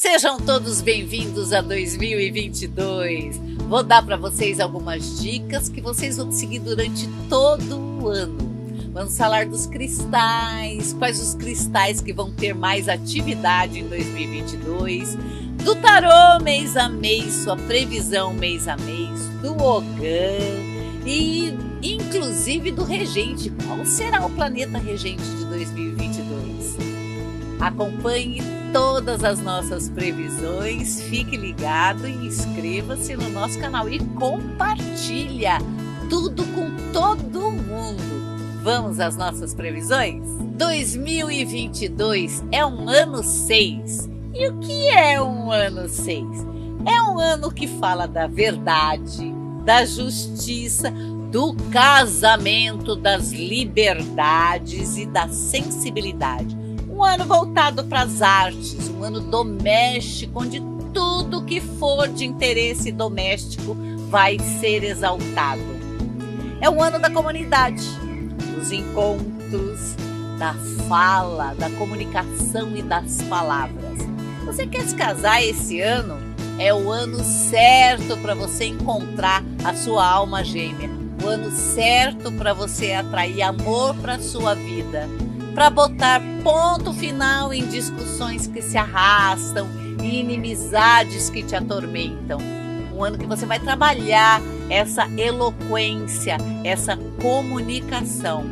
Sejam todos bem-vindos a 2022. Vou dar para vocês algumas dicas que vocês vão seguir durante todo o ano. Vamos falar dos cristais, quais os cristais que vão ter mais atividade em 2022, do tarô mês a mês, sua previsão mês a mês, do Ogã e inclusive do regente. Qual será o planeta regente de 2022? Acompanhe todas as nossas previsões, fique ligado e inscreva-se no nosso canal e compartilha tudo com todo mundo. Vamos às nossas previsões? 2022 é um ano 6. E o que é um ano 6? É um ano que fala da verdade, da justiça, do casamento, das liberdades e da sensibilidade. Um ano voltado para as artes, um ano doméstico, onde tudo que for de interesse doméstico vai ser exaltado. É um ano da comunidade, dos encontros, da fala, da comunicação e das palavras. Você quer se casar esse ano? É o ano certo para você encontrar a sua alma gêmea. O ano certo para você atrair amor para sua vida, para botar ponto final em discussões que se arrastam e inimizades que te atormentam. Um ano que você vai trabalhar essa eloquência, essa comunicação.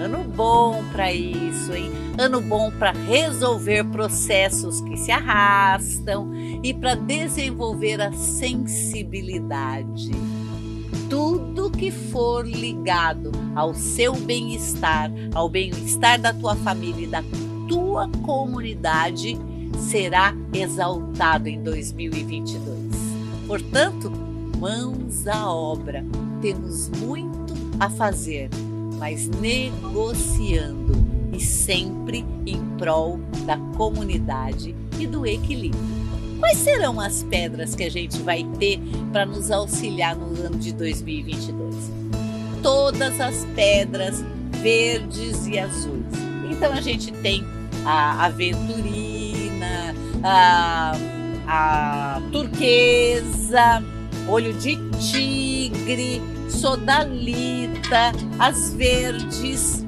Ano bom para isso, hein? Ano bom para resolver processos que se arrastam e para desenvolver a sensibilidade. Tudo que for ligado ao seu bem-estar, ao bem-estar da tua família e da tua comunidade será exaltado em 2022. Portanto, mãos à obra. Temos muito a fazer mas negociando e sempre em prol da comunidade e do equilíbrio. Quais serão as pedras que a gente vai ter para nos auxiliar no ano de 2022? Todas as pedras verdes e azuis. Então a gente tem a aventurina, a, a turquesa, olho de tigre, sodalita, as verdes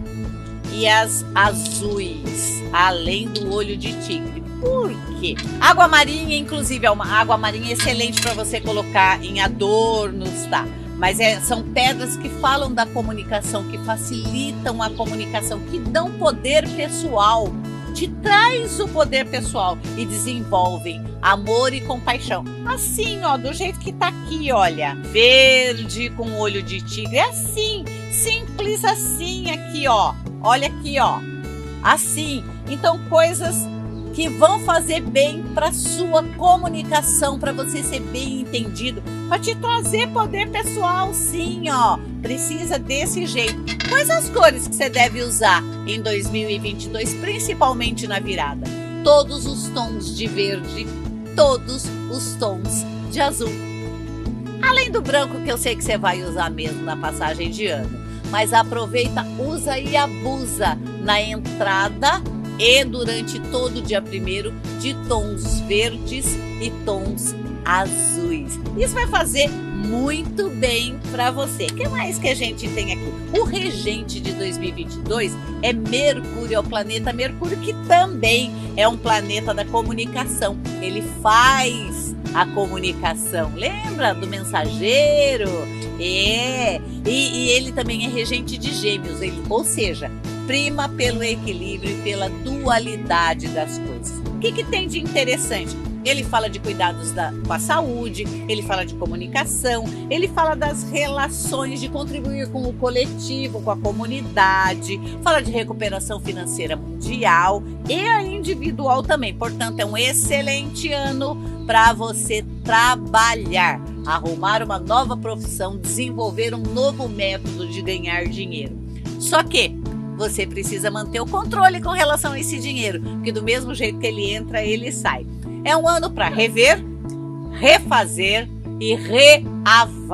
e as azuis, além do olho de tigre. Por quê? Água marinha, inclusive, é uma água marinha excelente para você colocar em adornos, tá? Mas é, são pedras que falam da comunicação, que facilitam a comunicação, que dão poder pessoal te traz o poder pessoal e desenvolvem amor e compaixão. Assim, ó, do jeito que tá aqui, olha. Verde com olho de tigre. É assim, simples assim aqui, ó. Olha aqui, ó. Assim. Então, coisas que vão fazer bem para sua comunicação, para você ser bem entendido, para te trazer poder pessoal, sim, ó. Precisa desse jeito. Quais as cores que você deve usar em 2022, principalmente na virada? Todos os tons de verde, todos os tons de azul. Além do branco que eu sei que você vai usar mesmo na passagem de ano, mas aproveita, usa e abusa na entrada e durante todo o dia primeiro de tons verdes e tons azuis. Isso vai fazer muito bem para você. O que mais que a gente tem aqui? O regente de 2022 é Mercúrio, é o planeta Mercúrio, que também é um planeta da comunicação. Ele faz a comunicação. Lembra do mensageiro? É. E, e ele também é regente de gêmeos, ele, ou seja, prima pelo equilíbrio e pela dualidade das coisas. O que, que tem de interessante? Ele fala de cuidados da, com a saúde, ele fala de comunicação, ele fala das relações, de contribuir com o coletivo, com a comunidade, fala de recuperação financeira mundial e a individual também. Portanto, é um excelente ano para você trabalhar, arrumar uma nova profissão, desenvolver um novo método de ganhar dinheiro. Só que você precisa manter o controle com relação a esse dinheiro, porque do mesmo jeito que ele entra, ele sai. É um ano para rever, refazer e reavaliar.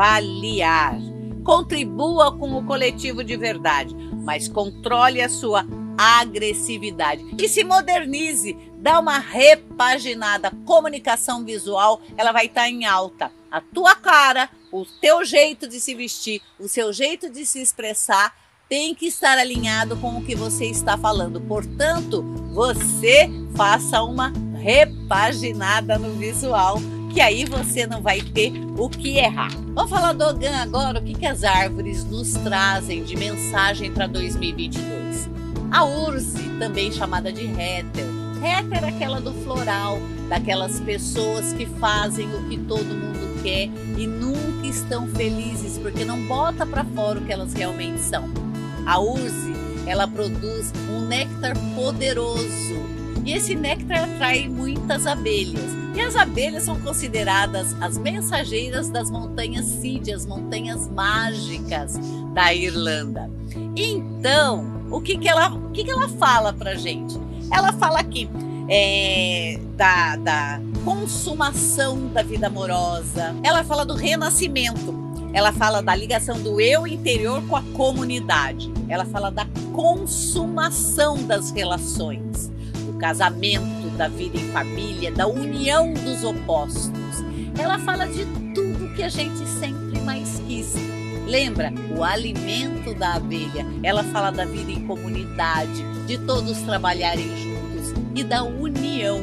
Contribua com o coletivo de verdade, mas controle a sua agressividade. E se modernize, dá uma repaginada. Comunicação visual, ela vai estar tá em alta. A tua cara, o teu jeito de se vestir, o seu jeito de se expressar tem que estar alinhado com o que você está falando. Portanto, você faça uma repaginada no visual, que aí você não vai ter o que errar. Vamos falar do Ogan agora, o que, que as árvores nos trazem de mensagem para 2022. A Urze, também chamada de Réter. Réter é aquela do floral, daquelas pessoas que fazem o que todo mundo quer e nunca estão felizes porque não bota para fora o que elas realmente são. A Urze, ela produz um néctar poderoso e esse néctar atrai muitas abelhas. E as abelhas são consideradas as mensageiras das montanhas Cid, as montanhas mágicas da Irlanda. Então, o que, que, ela, o que, que ela fala pra gente? Ela fala aqui é, da, da consumação da vida amorosa, ela fala do renascimento ela fala da ligação do eu interior com a comunidade. Ela fala da consumação das relações, do casamento, da vida em família, da união dos opostos. Ela fala de tudo que a gente sempre mais quis. Lembra o alimento da abelha? Ela fala da vida em comunidade, de todos trabalharem juntos e da união.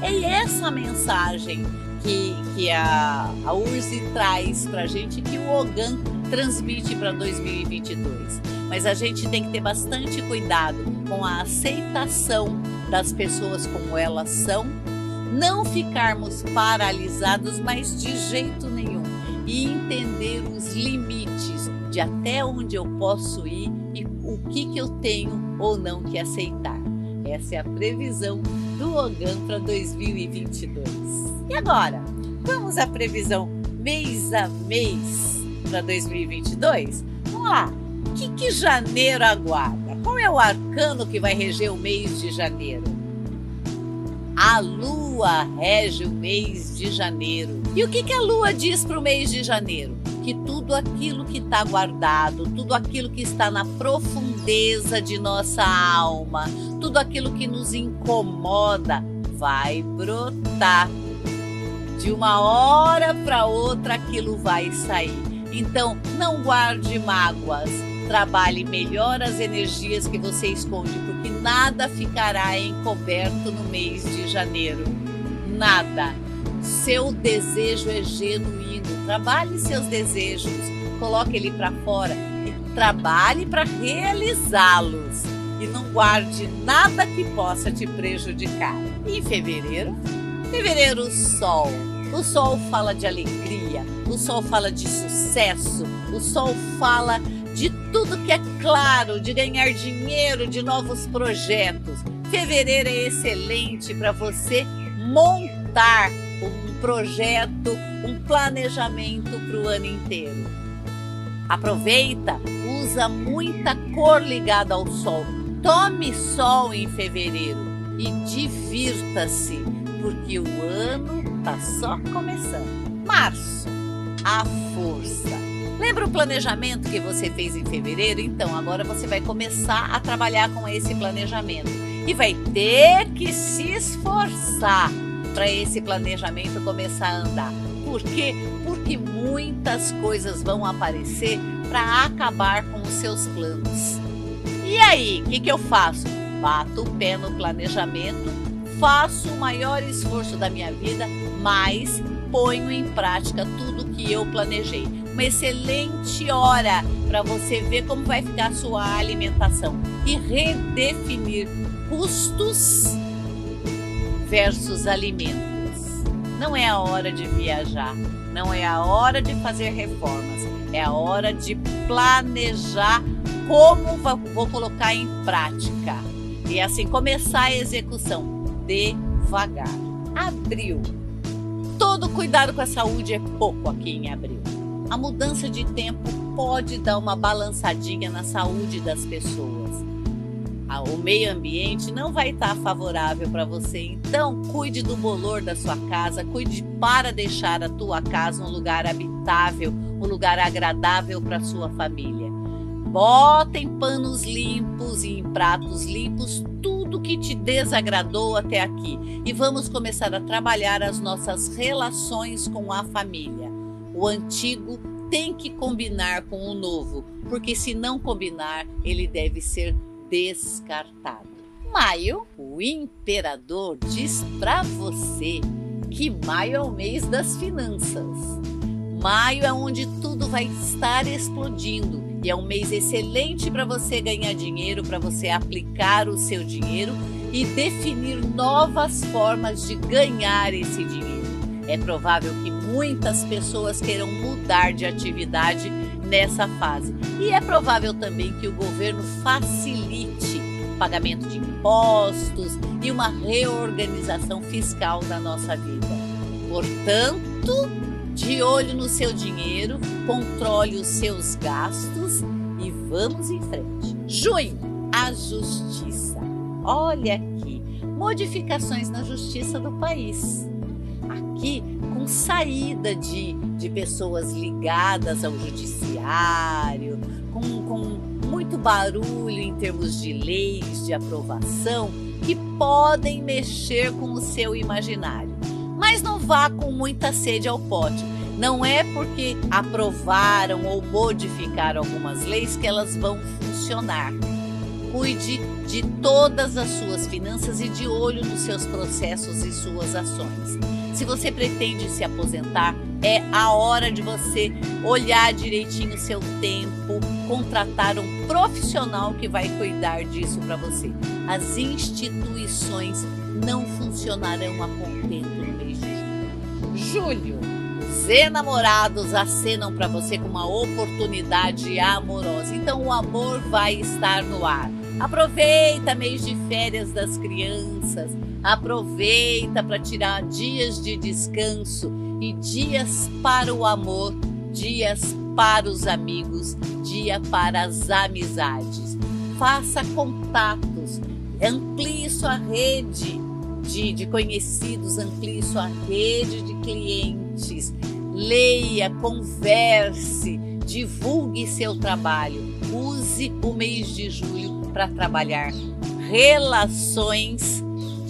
É essa mensagem que, que a, a traz para a gente, que o OGAN transmite para 2022. Mas a gente tem que ter bastante cuidado com a aceitação das pessoas como elas são, não ficarmos paralisados, mas de jeito nenhum, e entender os limites de até onde eu posso ir e o que, que eu tenho ou não que aceitar. Essa é a previsão do OGAN para 2022. E agora, vamos à previsão mês a mês para 2022? Vamos lá. O que, que janeiro aguarda? Qual é o arcano que vai reger o mês de janeiro? A lua rege o mês de janeiro. E o que, que a lua diz para o mês de janeiro? Que tudo aquilo que está guardado, tudo aquilo que está na profundeza de nossa alma, tudo aquilo que nos incomoda, vai brotar. De uma hora para outra aquilo vai sair. Então, não guarde mágoas. Trabalhe melhor as energias que você esconde, porque nada ficará encoberto no mês de janeiro. Nada. Seu desejo é genuíno. Trabalhe seus desejos. Coloque ele para fora e trabalhe para realizá-los. E não guarde nada que possa te prejudicar. Em fevereiro? Fevereiro, Sol o sol fala de alegria, o sol fala de sucesso, o sol fala de tudo que é claro, de ganhar dinheiro, de novos projetos. Fevereiro é excelente para você montar um projeto, um planejamento para o ano inteiro. Aproveita, usa muita cor ligada ao sol. Tome sol em fevereiro e divirta-se, porque o ano tá só começando. Março, a força. Lembra o planejamento que você fez em fevereiro? Então, agora você vai começar a trabalhar com esse planejamento e vai ter que se esforçar para esse planejamento começar a andar. Por quê? Porque muitas coisas vão aparecer para acabar com os seus planos. E aí, o que, que eu faço? Bato o pé no planejamento, faço o maior esforço da minha vida mas ponho em prática tudo que eu planejei. Uma excelente hora para você ver como vai ficar a sua alimentação e redefinir custos versus alimentos. Não é a hora de viajar, não é a hora de fazer reformas, é a hora de planejar como vou colocar em prática. E assim começar a execução devagar. Abril Todo cuidado com a saúde é pouco aqui em abril. A mudança de tempo pode dar uma balançadinha na saúde das pessoas. Ah, o meio ambiente não vai estar favorável para você, então cuide do bolor da sua casa, cuide para deixar a tua casa um lugar habitável, um lugar agradável para sua família. Bota em panos limpos e em pratos limpos tudo que te desagradou até aqui e vamos começar a trabalhar as nossas relações com a família. O antigo tem que combinar com o novo, porque se não combinar, ele deve ser descartado. Maio, o imperador diz para você que maio é o mês das finanças. Maio é onde tudo vai estar explodindo e é um mês excelente para você ganhar dinheiro, para você aplicar o seu dinheiro e definir novas formas de ganhar esse dinheiro. É provável que muitas pessoas queiram mudar de atividade nessa fase. E é provável também que o governo facilite o pagamento de impostos e uma reorganização fiscal da nossa vida. Portanto, de olho no seu dinheiro, controle os seus gastos e vamos em frente. Junho, a justiça. Olha aqui, modificações na justiça do país. Aqui, com saída de, de pessoas ligadas ao judiciário, com, com muito barulho em termos de leis de aprovação que podem mexer com o seu imaginário mas não vá com muita sede ao pote. Não é porque aprovaram ou modificaram algumas leis que elas vão funcionar. Cuide de todas as suas finanças e de olho nos seus processos e suas ações. Se você pretende se aposentar, é a hora de você olhar direitinho o seu tempo, contratar um profissional que vai cuidar disso para você. As instituições não funcionarão a contento julho. Os enamorados acenam para você com uma oportunidade amorosa. Então o amor vai estar no ar. Aproveita mês de férias das crianças. Aproveita para tirar dias de descanso e dias para o amor, dias para os amigos, dia para as amizades. Faça contatos, amplie sua rede de, de conhecidos, amplie sua rede de clientes, leia, converse, divulgue seu trabalho. Use o mês de julho para trabalhar relações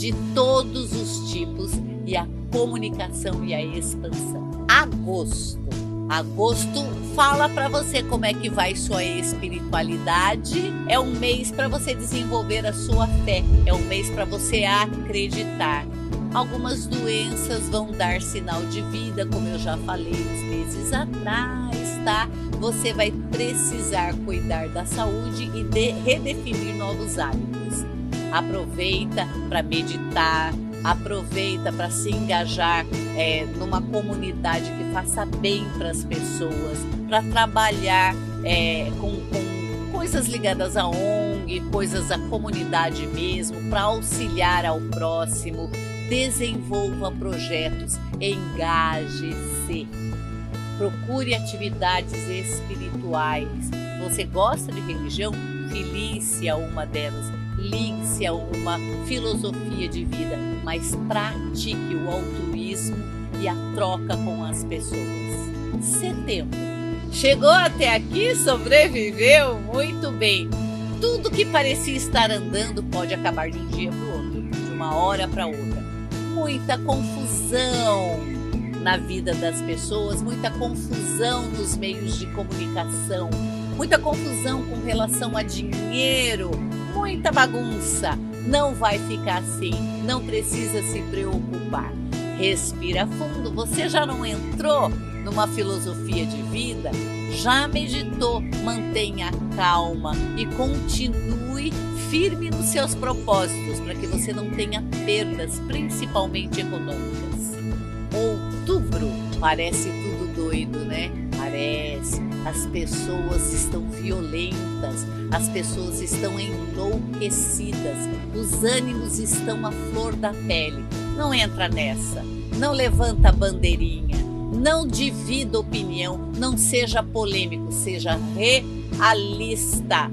de todos os tipos e a comunicação e a expansão. Agosto Agosto fala para você como é que vai sua espiritualidade. É um mês para você desenvolver a sua fé, é um mês para você acreditar. Algumas doenças vão dar sinal de vida, como eu já falei uns meses atrás, tá? Você vai precisar cuidar da saúde e de redefinir novos hábitos. Aproveita para meditar, aproveita para se engajar é, numa comunidade que faça bem para as pessoas, para trabalhar é, com, com coisas ligadas à ONG, coisas à comunidade mesmo, para auxiliar ao próximo, desenvolva projetos, engaje-se. Procure atividades espirituais. Você gosta de religião? Filie-se a uma delas ligue-se a uma filosofia de vida, mas pratique o altruísmo e a troca com as pessoas. Setembro. Chegou até aqui, sobreviveu muito bem. Tudo que parecia estar andando pode acabar de um dia para o outro, de uma hora para outra. Muita confusão na vida das pessoas, muita confusão nos meios de comunicação, muita confusão com relação a dinheiro, muita bagunça. Não vai ficar assim, não precisa se preocupar. Respira fundo. Você já não entrou numa filosofia de vida? Já meditou? Mantenha calma e continue firme nos seus propósitos para que você não tenha perdas, principalmente econômicas. Outubro parece tudo doido, né? Parece as pessoas estão violentas, as pessoas estão enlouquecidas, os ânimos estão à flor da pele. Não entra nessa, não levanta a bandeirinha, não divida opinião, não seja polêmico, seja realista.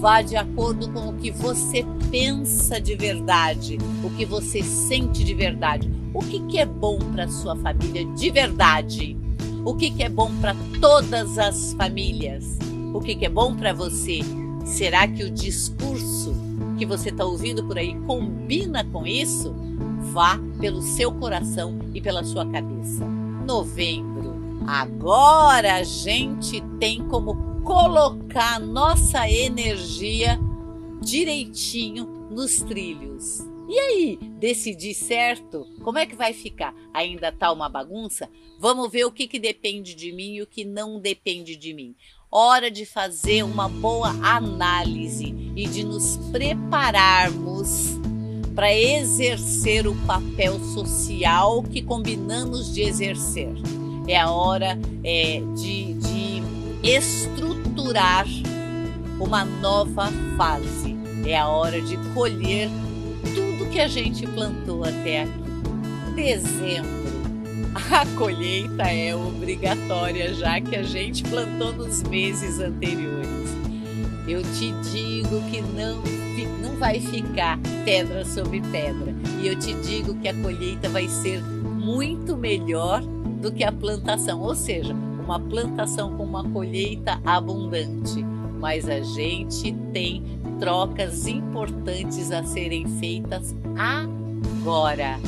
Vá de acordo com o que você pensa de verdade, o que você sente de verdade, o que, que é bom para sua família de verdade o que, que é bom para todas as famílias. o que, que é bom para você. Será que o discurso que você está ouvindo por aí combina com isso? Vá pelo seu coração e pela sua cabeça. Novembro. Agora a gente tem como colocar nossa energia direitinho nos trilhos. E aí, decidi certo? Como é que vai ficar? Ainda tá uma bagunça? Vamos ver o que, que depende de mim e o que não depende de mim. Hora de fazer uma boa análise e de nos prepararmos para exercer o papel social que combinamos de exercer. É a hora é, de, de estruturar uma nova fase. É a hora de colher que a gente plantou até aqui. Dezembro. A colheita é obrigatória, já que a gente plantou nos meses anteriores. Eu te digo que não, não vai ficar pedra sobre pedra. E eu te digo que a colheita vai ser muito melhor do que a plantação, ou seja, uma plantação com uma colheita abundante. Mas a gente tem trocas importantes a serem feitas agora.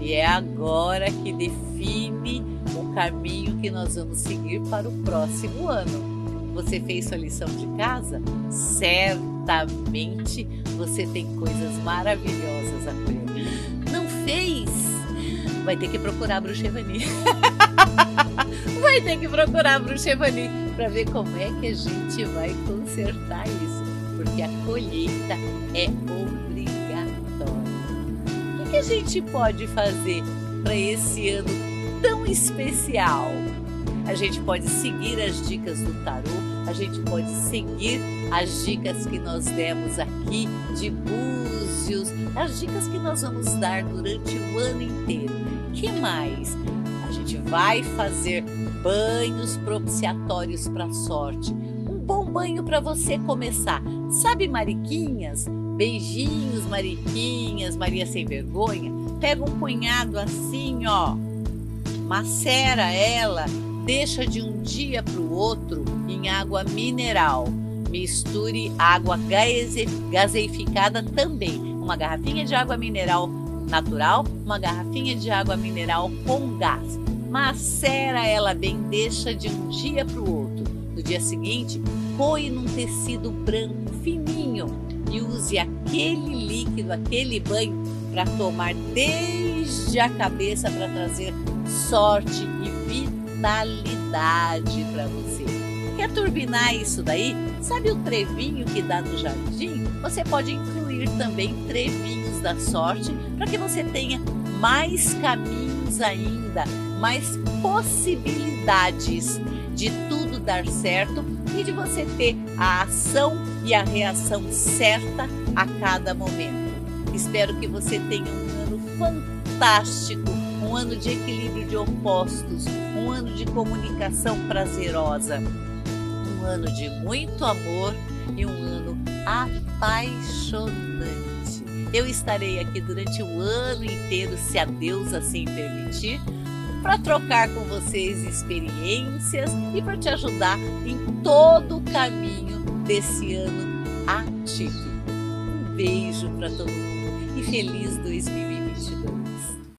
E é agora que define o caminho que nós vamos seguir para o próximo ano. Você fez sua lição de casa? Certamente você tem coisas maravilhosas a colher. Não fez? Vai ter que procurar a Bruxevani. vai ter que procurar a Bruxevani para ver como é que a gente vai consertar isso porque a colheita é obrigatória. Que a gente pode fazer para esse ano tão especial? A gente pode seguir as dicas do tarô, a gente pode seguir as dicas que nós demos aqui de búzios, as dicas que nós vamos dar durante o ano inteiro. Que mais? A gente vai fazer banhos propiciatórios para sorte bom banho para você começar. Sabe, Mariquinhas? Beijinhos, Mariquinhas, Maria sem vergonha. Pega um punhado assim, ó, macera ela, deixa de um dia para o outro em água mineral. Misture água gaseificada também. Uma garrafinha de água mineral natural, uma garrafinha de água mineral com gás. Macera ela bem, deixa de um dia para o outro. No dia seguinte, coe num tecido branco e use aquele líquido, aquele banho para tomar desde a cabeça para trazer sorte e vitalidade para você. Quer turbinar isso daí? Sabe o trevinho que dá no jardim? Você pode incluir também trevinhos da sorte para que você tenha mais caminhos ainda, mais possibilidades de tudo dar certo e de você ter a ação e a reação certa a cada momento. Espero que você tenha um ano fantástico, um ano de equilíbrio de opostos, um ano de comunicação prazerosa, um ano de muito amor e um ano apaixonante. Eu estarei aqui durante o ano inteiro, se a Deus assim permitir para trocar com vocês experiências e para te ajudar em todo o caminho desse ano atípico. Um beijo para todo mundo e feliz 2022.